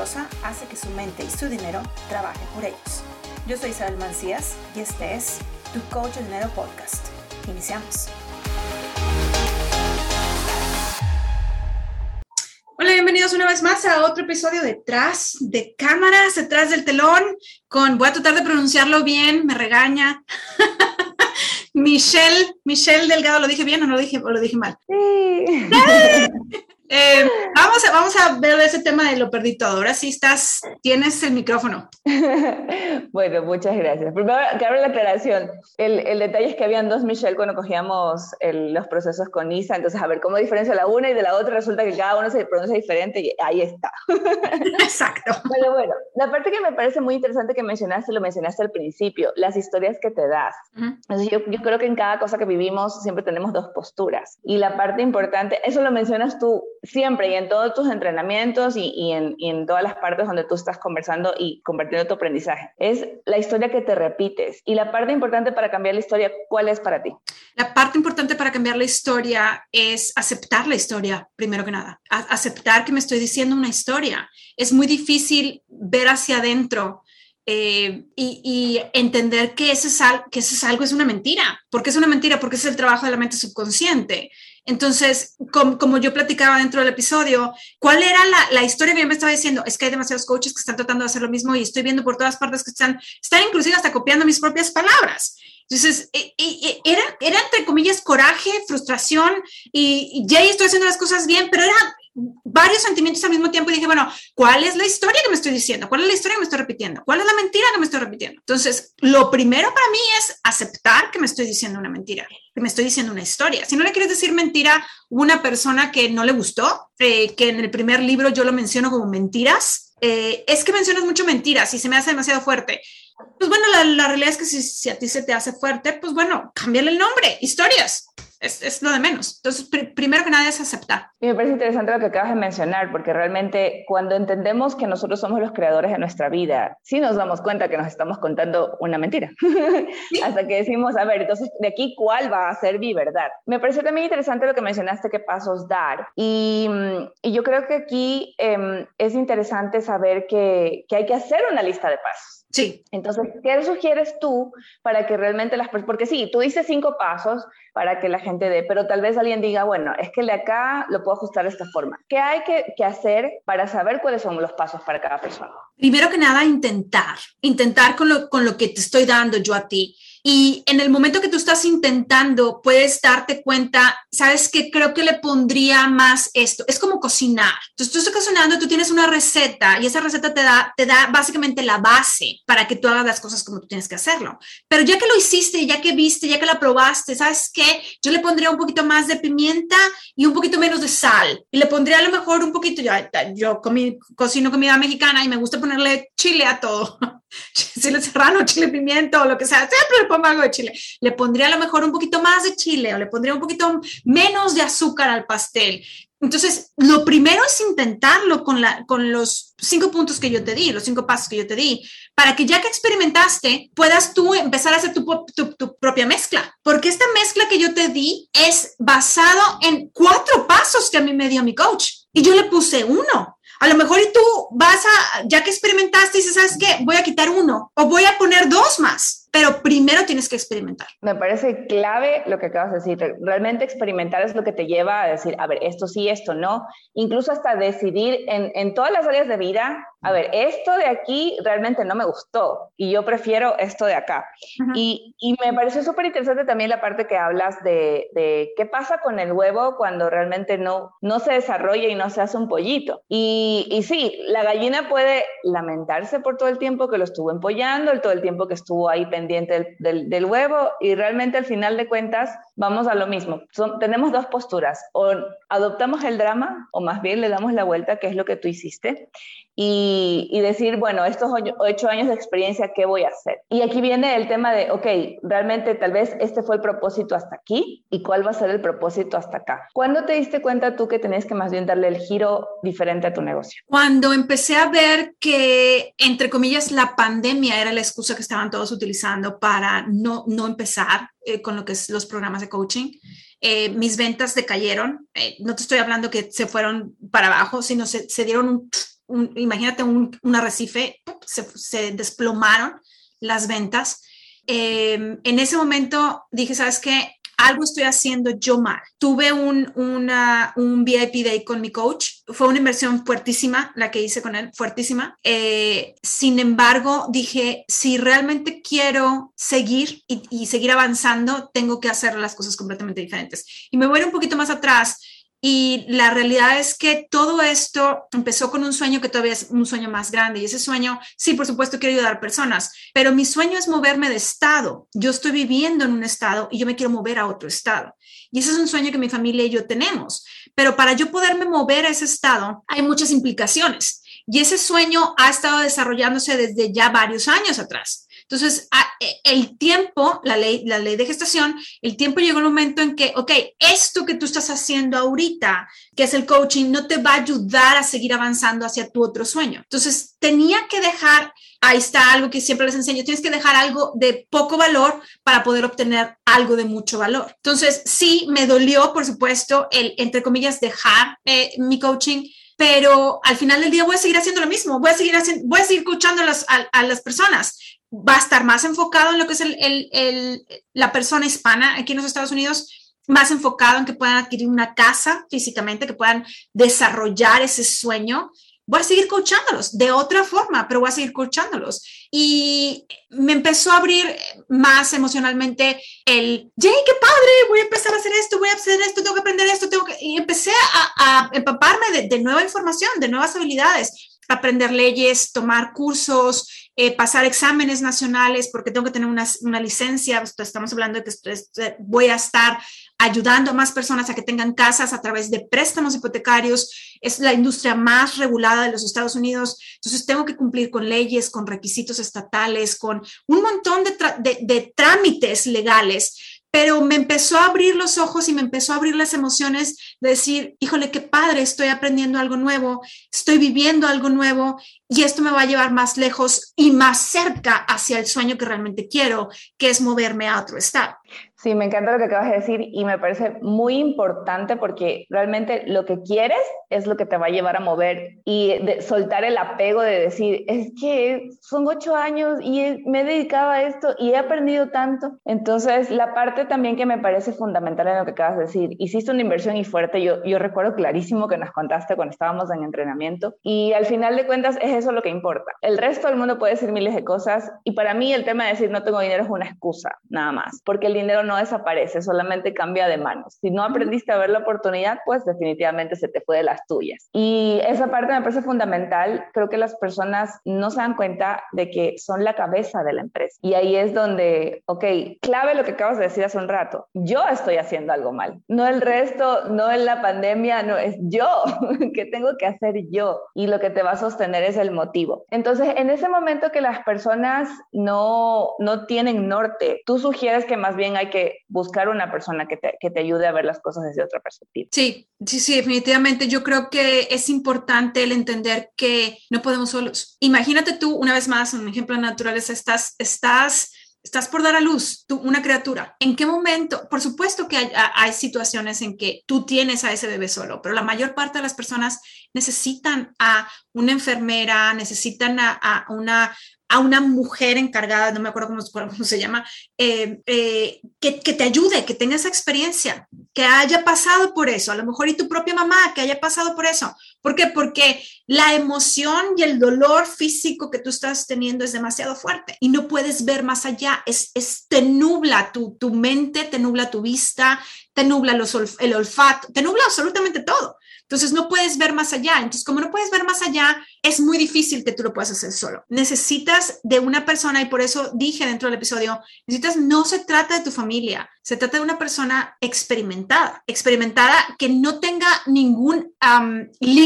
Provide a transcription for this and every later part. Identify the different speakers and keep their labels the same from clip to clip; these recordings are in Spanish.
Speaker 1: exitosa hace que su mente y su dinero trabajen por ellos. Yo soy Isabel Mancías y este es Tu Coach de Dinero Podcast. Iniciamos. Hola, bienvenidos una vez más a otro episodio detrás de cámaras, detrás del telón, con, voy a tratar de pronunciarlo bien, me regaña. Michelle, Michelle Delgado, ¿lo dije bien o no lo dije, o lo dije mal? Sí. Eh, vamos, a, vamos a ver ese tema de lo perdí todo. Ahora sí estás, tienes el micrófono.
Speaker 2: bueno, muchas gracias. Primero, que abra la aclaración. El, el, detalle es que habían dos Michelle cuando cogíamos los procesos con ISA, entonces a ver cómo diferencia la una y de la otra resulta que cada uno se pronuncia diferente y ahí está.
Speaker 1: Exacto.
Speaker 2: Bueno, bueno, la parte que me parece muy interesante que mencionaste, lo mencionaste al principio, las historias que te das. yo, yo creo que en cada cosa que vivimos siempre tenemos dos posturas. Y la parte importante, eso lo mencionas tú, siempre y en todos tus entrenamientos y, en, todas las partes donde tú estás conversando y compartiendo tu aprendizaje. Es la historia que te repites. Y la parte importante para cambiar la historia, ¿cuál es para ti?
Speaker 1: La parte importante para cambiar la historia es aceptar la historia, primero que nada. aceptar que me estoy diciendo una historia. Es muy difícil ver hacia adentro. Eh, y, entender que ese, es, que ese es algo es una mentira. ¿Por qué es una mentira? Porque es el trabajo de la mente subconsciente. Entonces, como, yo platicaba dentro del episodio, ¿cuál era la, historia que yo me estaba diciendo? Es que hay demasiados coaches que están tratando de hacer lo mismo y estoy viendo por todas partes que están, están inclusive hasta copiando mis propias palabras. Entonces, e, e, e, era, era entre comillas coraje, frustración y, ya estoy haciendo las cosas bien, pero era varios sentimientos al mismo tiempo y dije, bueno, ¿cuál es la historia que me estoy diciendo? ¿Cuál es la historia que me estoy repitiendo? ¿Cuál es la mentira que me estoy repitiendo? Entonces, lo primero para mí es aceptar que me estoy diciendo una mentira, que me estoy diciendo una historia. Si no le quieres decir mentira una persona que no le gustó, eh, que en el primer libro yo lo menciono como mentiras, eh, es que mencionas mucho mentiras y se me hace demasiado fuerte. Pues bueno, la, realidad es que si, a ti se te hace fuerte, pues bueno, cámbiale el nombre, historias. Es, es, lo de menos. Entonces, primero que nada es aceptar.
Speaker 2: Y me parece interesante lo que acabas de mencionar, porque realmente cuando entendemos que nosotros somos los creadores de nuestra vida, sí nos damos cuenta que nos estamos contando una mentira. Hasta que decimos, a ver, entonces, ¿de aquí cuál va a ser mi verdad? Me parece también interesante lo que mencionaste, qué pasos dar. Y, y yo creo que aquí eh, es interesante saber que, que hay que hacer una lista de pasos.
Speaker 1: Sí.
Speaker 2: Entonces, ¿qué sugieres tú para que realmente las personas, porque sí, tú dices cinco pasos para que la gente dé, pero tal vez alguien diga, bueno, es que de acá lo puedo ajustar de esta forma. ¿Qué hay que, que hacer para saber cuáles son los pasos para cada persona?
Speaker 1: Primero que nada, intentar, intentar con lo, con lo que te estoy dando yo a ti y en el momento que tú estás intentando, puedes darte cuenta, sabes que creo que le pondría más esto. Es como cocinar. Entonces tú estás cocinando, tú tienes una receta y esa receta te da, te da básicamente la base para que tú hagas las cosas como tú tienes que hacerlo. Pero ya que lo hiciste, ya que viste, ya que la probaste, ¿sabes qué? Yo le pondría un poquito más de pimienta y un poquito menos de sal. Y le pondría a lo mejor un poquito, yo, yo cocino comida mexicana y me gusta ponerle chile a todo. chile serrano, chile pimiento o lo que sea, siempre le pongo algo de chile. Le pondría a lo mejor un poquito más de chile o le pondría un poquito menos de azúcar al pastel. Entonces, lo primero es intentarlo con, la, con los cinco puntos que yo te di, los cinco pasos que yo te di, para que ya que experimentaste, puedas tú empezar a hacer tu, tu, tu, propia mezcla. Porque esta mezcla que yo te di es basado en cuatro pasos que a mí me dio mi coach. Y yo le puse uno. A lo mejor y tú vas a, ya que experimentaste, dices, ¿sabes qué? Voy a quitar uno o voy a poner dos más, pero primero tienes que experimentar.
Speaker 2: Me parece clave lo que acabas de decir. Realmente experimentar es lo que te lleva a decir, a ver, esto sí, esto no. Incluso hasta decidir en, en todas las áreas de vida, a ver, esto de aquí realmente no me gustó y yo prefiero esto de acá. y, y, me pareció súper interesante también la parte que hablas de, de, qué pasa con el huevo cuando realmente no, no se desarrolla y no se hace un pollito. Y, y sí, la gallina puede lamentarse por todo el tiempo que lo estuvo empollando, todo el tiempo que estuvo ahí pendiente del, del, huevo y realmente al final de cuentas vamos a lo mismo. Son, tenemos dos posturas, o adoptamos el drama o más bien le damos la vuelta, que es lo que tú hiciste, y, decir, bueno, estos ocho años de experiencia, ¿qué voy a hacer? Y aquí viene el tema de, ok, realmente tal vez este fue el propósito hasta aquí y cuál va a ser el propósito hasta acá. ¿Cuándo te diste cuenta tú que tenías que más bien darle el giro diferente a tu negocio?
Speaker 1: Cuando empecé a ver que, entre comillas, la pandemia era la excusa que estaban todos utilizando para no, no empezar eh, con lo que es los programas de coaching. Eh, mis ventas decayeron. Eh, no te estoy hablando que se fueron para abajo, sino se, se dieron un imagínate un, arrecife, se, desplomaron las ventas. Em, en ese momento dije, ¿sabes qué? algo estoy haciendo yo mal. Tuve un, una, un VIP day con mi coach. Fue una inversión fuertísima la que hice con él, fuertísima. Eh, sin embargo, dije, si realmente quiero seguir y seguir avanzando, tengo que hacer las cosas completamente diferentes. Y me voy un poquito más atrás y la realidad es que todo esto empezó con un sueño que todavía es un sueño más grande. Y ese sueño, sí, por supuesto, quiero ayudar a personas, pero mi sueño es moverme de estado. Yo estoy viviendo en un estado y yo me quiero mover a otro estado. Y ese es un sueño que mi familia y yo tenemos. Pero para yo poderme mover a ese estado, hay muchas implicaciones. Y ese sueño ha estado desarrollándose desde ya varios años atrás. Entonces, e, el tiempo, la ley, la ley de gestación, el tiempo llegó un momento en que, ok, esto que tú estás haciendo ahorita, que es el coaching, no te va a ayudar a seguir avanzando hacia tu otro sueño. Entonces, tenía que dejar, ahí está algo que siempre les enseño, tienes que dejar algo de poco valor para poder obtener algo de mucho valor. Entonces, sí, me dolió, por supuesto, el, entre comillas, dejar eh, mi coaching pero al final del día voy a seguir haciendo lo mismo, voy a seguir haciendo, voy a seguir escuchando las, a las personas va a estar más enfocado en lo que es la persona hispana aquí en los Estados Unidos, más enfocado en que puedan adquirir una casa físicamente, que puedan desarrollar ese sueño. Voy a seguir coachándolos de otra forma, pero voy a seguir coachándolos. Y me empezó a abrir más emocionalmente el, ¡Jay, qué padre! Voy a empezar a hacer esto, voy a hacer esto, tengo que aprender esto, tengo que... Y empecé a, a empaparme de, de nueva información, de nuevas habilidades aprender leyes, tomar cursos, eh, pasar exámenes nacionales, porque tengo que tener una, una licencia. Estamos hablando de que voy a estar ayudando a más personas a que tengan casas a través de préstamos hipotecarios. Es la industria más regulada de los Estados Unidos. Entonces, tengo que cumplir con leyes, con requisitos estatales, con un montón de, de trámites legales pero me empezó a abrir los ojos y me empezó a abrir las emociones de decir, híjole, qué padre, estoy aprendiendo algo nuevo, estoy viviendo algo nuevo y esto me va a llevar más lejos y más cerca hacia el sueño que realmente quiero, que es moverme a otro estado.
Speaker 2: Sí, me encanta lo que acabas de decir y me parece muy importante porque realmente lo que quieres es lo que te va a llevar a mover y de soltar el apego de decir, es que son ocho años y me he dedicado a esto y he aprendido tanto. Entonces, la parte también que me parece fundamental en lo que acabas de decir, hiciste una inversión y fuerte, yo, yo recuerdo clarísimo que nos contaste cuando estábamos en entrenamiento y al final de cuentas es eso lo que importa. El resto del mundo puede decir miles de cosas y para mí el tema de decir no tengo dinero es una excusa, nada más, porque el dinero no desaparece, solamente cambia de manos. Si no aprendiste a ver la oportunidad, pues definitivamente se te fue de las tuyas. Y esa parte me parece fundamental. Creo que las personas no se dan cuenta de que son la cabeza de la empresa. Y ahí es donde, ok, clave lo que acabas de decir hace un rato. Yo estoy haciendo algo mal. No el resto, no es la pandemia, no es yo. que tengo que hacer yo? Y lo que te va a sostener es el motivo. Entonces, en ese momento que las personas no, no tienen norte, tú sugieres que más bien hay que buscar una persona que te, que te ayude a ver las cosas desde otra perspectiva.
Speaker 1: Sí, sí, sí, definitivamente. Yo creo que es importante el entender que no podemos solos. Imagínate tú, una vez más, un ejemplo de naturaleza, estás, estás estás por dar a luz tú, una criatura. ¿En qué momento? Por supuesto que hay, hay, situaciones en que tú tienes a ese bebé solo, pero la mayor parte de las personas necesitan a una enfermera, necesitan a, a una, a una mujer encargada, no me acuerdo cómo, se llama, eh, eh, que, que, te ayude, que tenga esa experiencia, que haya pasado por eso, a lo mejor y tu propia mamá, que haya pasado por eso. ¿Por qué? Porque la emoción y el dolor físico que tú estás teniendo es demasiado fuerte y no puedes ver más allá, es, es te nubla tu, tu mente, te nubla tu vista, te nubla los, el olfato, te nubla absolutamente todo. Entonces no puedes ver más allá. Entonces, como no puedes ver más allá, es muy difícil que tú lo puedas hacer solo. Necesitas de una persona y por eso dije dentro del episodio, necesitas, no se trata de tu familia, se trata de una persona experimentada, experimentada que no tenga ningún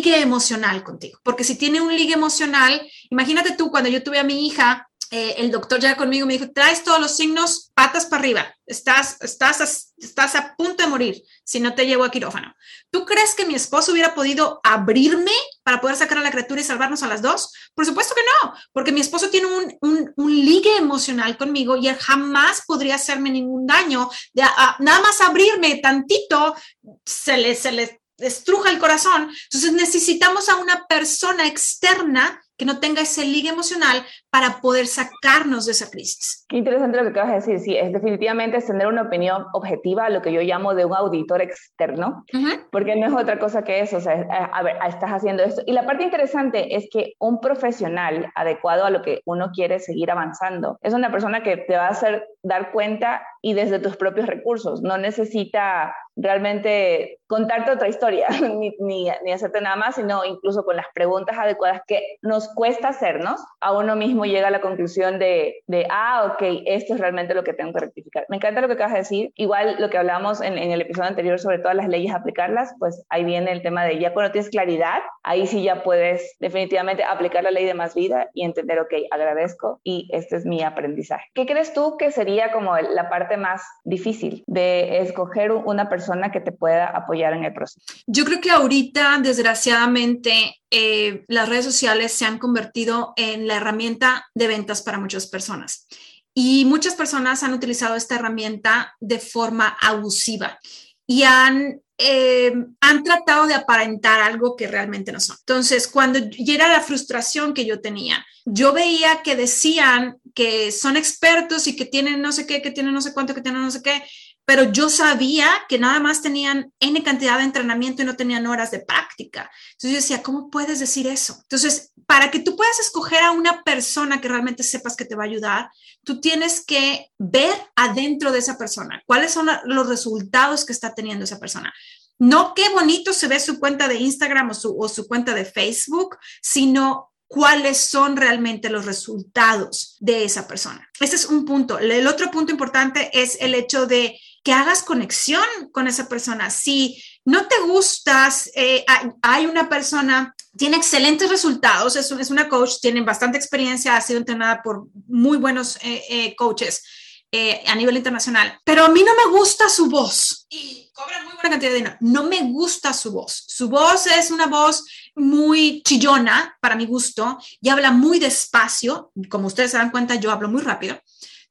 Speaker 1: ligue emocional contigo. Porque si tiene un ligue emocional, imagínate tú cuando yo tuve a mi hija, eh, el doctor ya conmigo me dijo, traes todos los signos patas para arriba, estás, estás, a, estás a punto de morir si no te llevo a quirófano. ¿Tú crees que mi esposo hubiera podido abrirme para poder sacar a la criatura y salvarnos a las dos? Por supuesto que no, porque mi esposo tiene un, un, ligue emocional conmigo y él jamás podría hacerme ningún daño. De, nada más abrirme tantito, se le, se le estruja el corazón. Entonces necesitamos a una persona externa que no tenga ese ligue emocional para poder sacarnos de esa crisis.
Speaker 2: Qué interesante lo que acabas de decir. Sí, es definitivamente tener una opinión objetiva, lo que yo llamo de un auditor externo, porque no es otra cosa que eso. O sea, a ver, estás haciendo esto. Y la parte interesante es que un profesional adecuado a lo que uno quiere seguir avanzando es una persona que te va a hacer dar cuenta y desde tus propios recursos. No necesita realmente contarte otra historia, ni, ni, ni, hacerte nada más, sino incluso con las preguntas adecuadas que nos cuesta hacernos, a uno mismo llega a la conclusión de, de, ah, ok, esto es realmente lo que tengo que rectificar. Me encanta lo que acabas de decir. Igual lo que hablamos en, en el episodio anterior sobre todas las leyes, aplicarlas, pues ahí viene el tema de ya cuando tienes claridad, ahí sí ya puedes definitivamente aplicar la ley de más vida y entender, ok, agradezco y este es mi aprendizaje. ¿Qué crees tú que sería como la parte más difícil de escoger una persona que te pueda apoyar en el proceso?
Speaker 1: Yo creo que ahorita, desgraciadamente, eh, las redes sociales se han convertido en la herramienta de ventas para muchas personas. Y muchas personas han utilizado esta herramienta de forma abusiva y han, eh, han tratado de aparentar algo que realmente no son. Entonces, cuando llega la frustración que yo tenía, yo veía que decían que son expertos y que tienen no sé qué, que tienen no sé cuánto, que tienen no sé qué, pero yo sabía que nada más tenían N cantidad de entrenamiento y no tenían horas de práctica. Entonces yo decía, ¿cómo puedes decir eso? Entonces, para que tú puedas escoger a una persona que realmente sepas que te va a ayudar, tú tienes que ver adentro de esa persona cuáles son los resultados que está teniendo esa persona. No qué bonito se ve su cuenta de Instagram o su, o su cuenta de Facebook, sino cuáles son realmente los resultados de esa persona. Ese es un punto. El otro punto importante es el hecho de que hagas conexión con esa persona. Si no te gustas, eh, hay una persona, tiene excelentes resultados, es, una coach, tiene bastante experiencia, ha sido entrenada por muy buenos eh, eh, coaches a nivel internacional, pero a mí no me gusta su voz y cobra muy buena cantidad de dinero. No me gusta su voz. Su voz es una voz muy chillona para mi gusto y habla muy despacio. Como ustedes se dan cuenta, yo hablo muy rápido.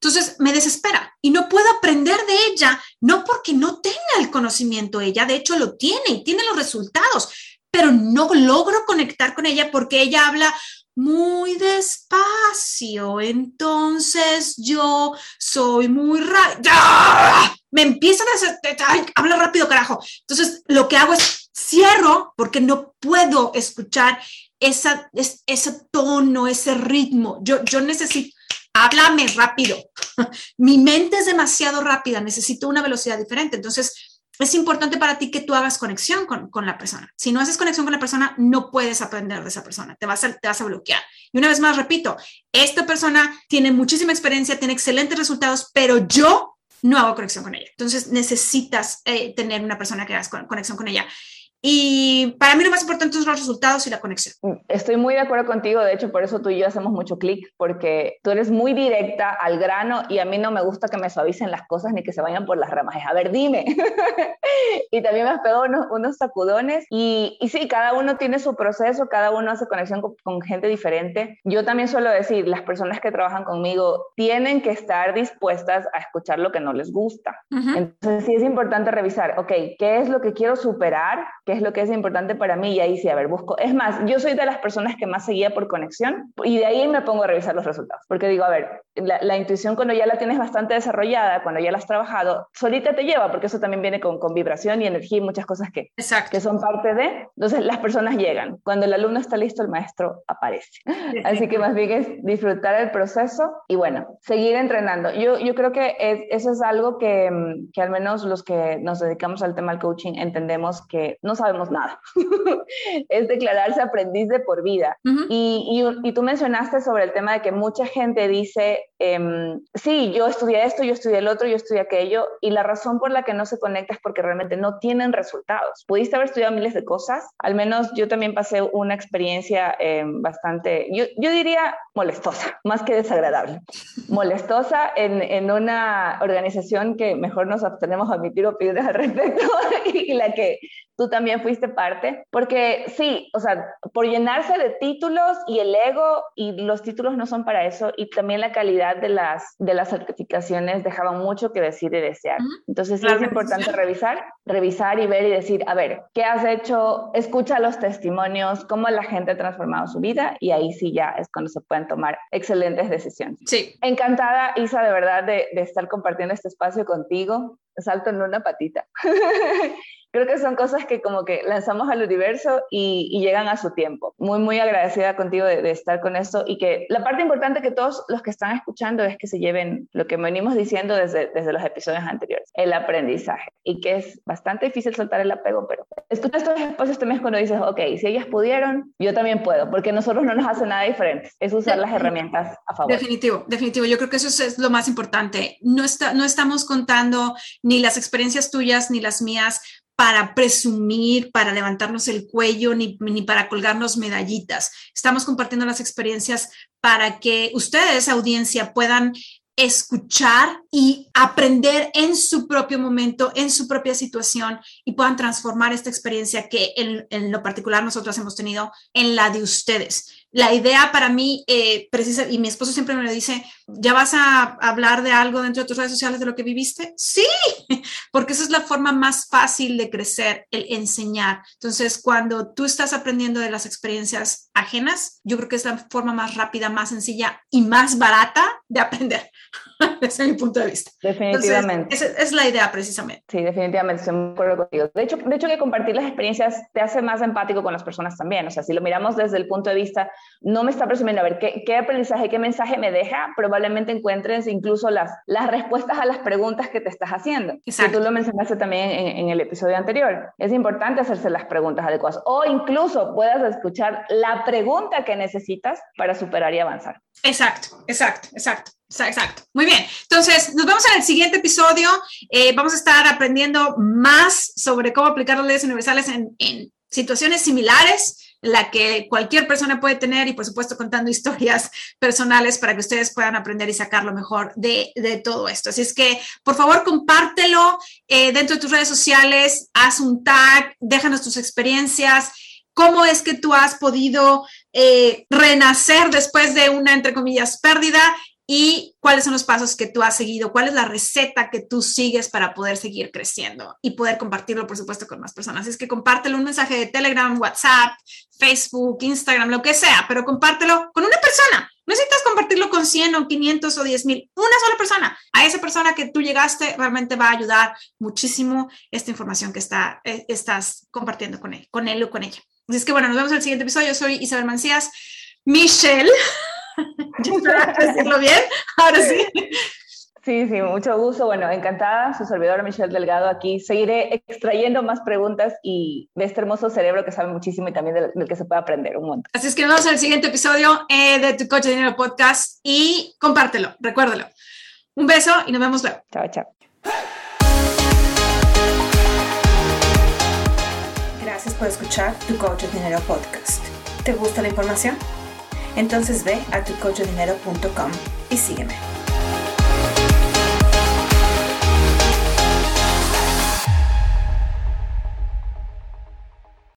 Speaker 1: Entonces me desespera y no puedo aprender de ella, no porque no tenga el conocimiento ella, de hecho lo tiene y tiene los resultados, pero no logro conectar con ella porque ella habla muy despacio. Entonces yo soy muy rápido. Me empiezan a habla rápido, carajo. Entonces lo que hago es cierro porque no puedo escuchar esa, ese tono, ese ritmo. Yo, yo necesito, háblame rápido. Mi mente es demasiado rápida, necesito una velocidad diferente. Entonces, es importante para ti que tú hagas conexión con, la persona. Si no haces conexión con la persona, no puedes aprender de esa persona, te vas, a, te vas a bloquear. Y una vez más, repito, esta persona tiene muchísima experiencia, tiene excelentes resultados, pero yo no hago conexión con ella. Entonces, necesitas eh, tener una persona que hagas conexión con ella. Y para mí lo más importante son los resultados y la conexión.
Speaker 2: Mm, estoy muy de acuerdo contigo, de hecho por eso tú y yo hacemos mucho clic, porque tú eres muy directa al grano y a mí no me gusta que me suavicen las cosas ni que se vayan por las ramas. Es, a ver, dime. y también me has pegado unos, sacudones y, y, sí, cada uno tiene su proceso, cada uno hace conexión con, gente diferente. Yo también suelo decir, las personas que trabajan conmigo tienen que estar dispuestas a escuchar lo que no les gusta. Entonces sí es importante revisar, ok, ¿qué es lo que quiero superar? Qué es lo que es importante para mí y ahí sí, a ver, busco. Es más, yo soy de las personas que más seguía por conexión y de ahí me pongo a revisar los resultados, porque digo, a ver, la, intuición cuando ya la tienes bastante desarrollada, cuando ya la has trabajado, solita te lleva, porque eso también viene con, con vibración y energía y muchas cosas que, que son parte de. Entonces las personas llegan. Cuando el alumno está listo, el maestro aparece. Así que más bien es disfrutar el proceso y bueno, seguir entrenando. Yo, yo creo que eso es algo que, que al menos los que nos dedicamos al tema del coaching entendemos que no sabemos nada. es declararse aprendiz de por vida. y, y, tú mencionaste sobre el tema de que mucha gente dice, em, sí, yo estudié esto, yo estudié el otro, yo estudié aquello, y la razón por la que no se conecta es porque realmente no tienen resultados. Pudiste haber estudiado miles de cosas, al menos yo también pasé una experiencia em, bastante, yo, yo, diría molestosa, más que desagradable. Molestosa en, en una organización que mejor nos abstenemos a admitir opiniones al respecto y la que tú también fuiste parte, porque sí, o sea, por llenarse de títulos y el ego, y los títulos no son para eso, y también la calidad de las, de las certificaciones dejaban mucho que decir y desear. Entonces sí es importante revisar, revisar y ver y decir, a ver, ¿qué has hecho? Escucha los testimonios, cómo la gente ha transformado su vida, y ahí sí ya es cuando se pueden tomar excelentes decisiones.
Speaker 1: Sí.
Speaker 2: Encantada, Isa, de verdad, de, de estar compartiendo este espacio contigo. Salto en una patita. creo que son cosas que como que lanzamos al universo y, llegan a su tiempo. Muy, muy agradecida contigo de, estar con esto y que la parte importante que todos los que están escuchando es que se lleven lo que venimos diciendo desde, desde los episodios anteriores, el aprendizaje y que es bastante difícil soltar el apego, pero escucha estos espacios también cuando dices, ok, si ellas pudieron, yo también puedo, porque nosotros no nos hace nada diferente, es usar las herramientas a favor.
Speaker 1: Definitivo, definitivo, yo creo que eso es lo más importante. No, está, no estamos contando ni las experiencias tuyas ni las mías para presumir, para levantarnos el cuello, ni, ni, para colgarnos medallitas. Estamos compartiendo las experiencias para que ustedes, audiencia, puedan escuchar y aprender en su propio momento, en su propia situación y puedan transformar esta experiencia que en, en lo particular nosotros hemos tenido en la de ustedes la idea para mí, eh, precisa, y mi esposo siempre me lo dice, ¿ya vas a hablar de algo dentro de tus redes sociales de lo que viviste? Sí, porque esa es la forma más fácil de crecer, el enseñar. Entonces, cuando tú estás aprendiendo de las experiencias ajenas, yo creo que es la forma más rápida, más sencilla y más barata de aprender. Desde mi punto de vista.
Speaker 2: Definitivamente.
Speaker 1: esa es la idea precisamente.
Speaker 2: Sí, definitivamente, estoy muy acuerdo contigo. De hecho, de hecho, que compartir las experiencias te hace más empático con las personas también. O sea, si lo miramos desde el punto de vista no me está presumiendo a ver qué, qué, aprendizaje, qué mensaje me deja, probablemente encuentres incluso las, las respuestas a las preguntas que te estás haciendo.
Speaker 1: Exacto.
Speaker 2: Que tú lo mencionaste también en, en, el episodio anterior. Es importante hacerse las preguntas adecuadas o incluso puedas escuchar la pregunta que necesitas para superar y avanzar.
Speaker 1: Exacto, exacto, exacto. Exacto. Muy bien. Entonces, nos vemos en el siguiente episodio. Eh, vamos a estar aprendiendo más sobre cómo aplicar las leyes universales en, en situaciones similares la que cualquier persona puede tener y por supuesto contando historias personales para que ustedes puedan aprender y sacar lo mejor de, de todo esto. Así es que por favor compártelo eh, dentro de tus redes sociales, haz un tag, déjanos tus experiencias, cómo es que tú has podido eh, renacer después de una, entre comillas, pérdida y cuáles son los pasos que tú has seguido, cuál es la receta que tú sigues para poder seguir creciendo y poder compartirlo, por supuesto, con más personas. Es que compártelo un mensaje de Telegram, WhatsApp, Facebook, Instagram, lo que sea, pero compártelo con una persona. No necesitas compartirlo con 100 o 500 o 10 mil, una sola persona. A esa persona que tú llegaste realmente va a ayudar muchísimo esta información que está, eh, estás compartiendo con él, con él o con ella. Así es que bueno, nos vemos en el siguiente episodio. Soy Isabel Mancías. Michelle. decirlo bien? Ahora sí.
Speaker 2: Sí, sí, mucho gusto. Bueno, encantada, su servidora Michelle Delgado aquí. Seguiré extrayendo más preguntas y de este hermoso cerebro que sabe muchísimo y también del, que se puede aprender un montón.
Speaker 1: Así es que nos vemos en el siguiente episodio eh, de Tu Coche de Dinero Podcast y compártelo, recuérdalo. Un beso y nos vemos luego.
Speaker 2: Chao, chao.
Speaker 1: Gracias por escuchar Tu Coche de Dinero Podcast. ¿Te gusta la información? Entonces ve a tucochodinero.com y sígueme.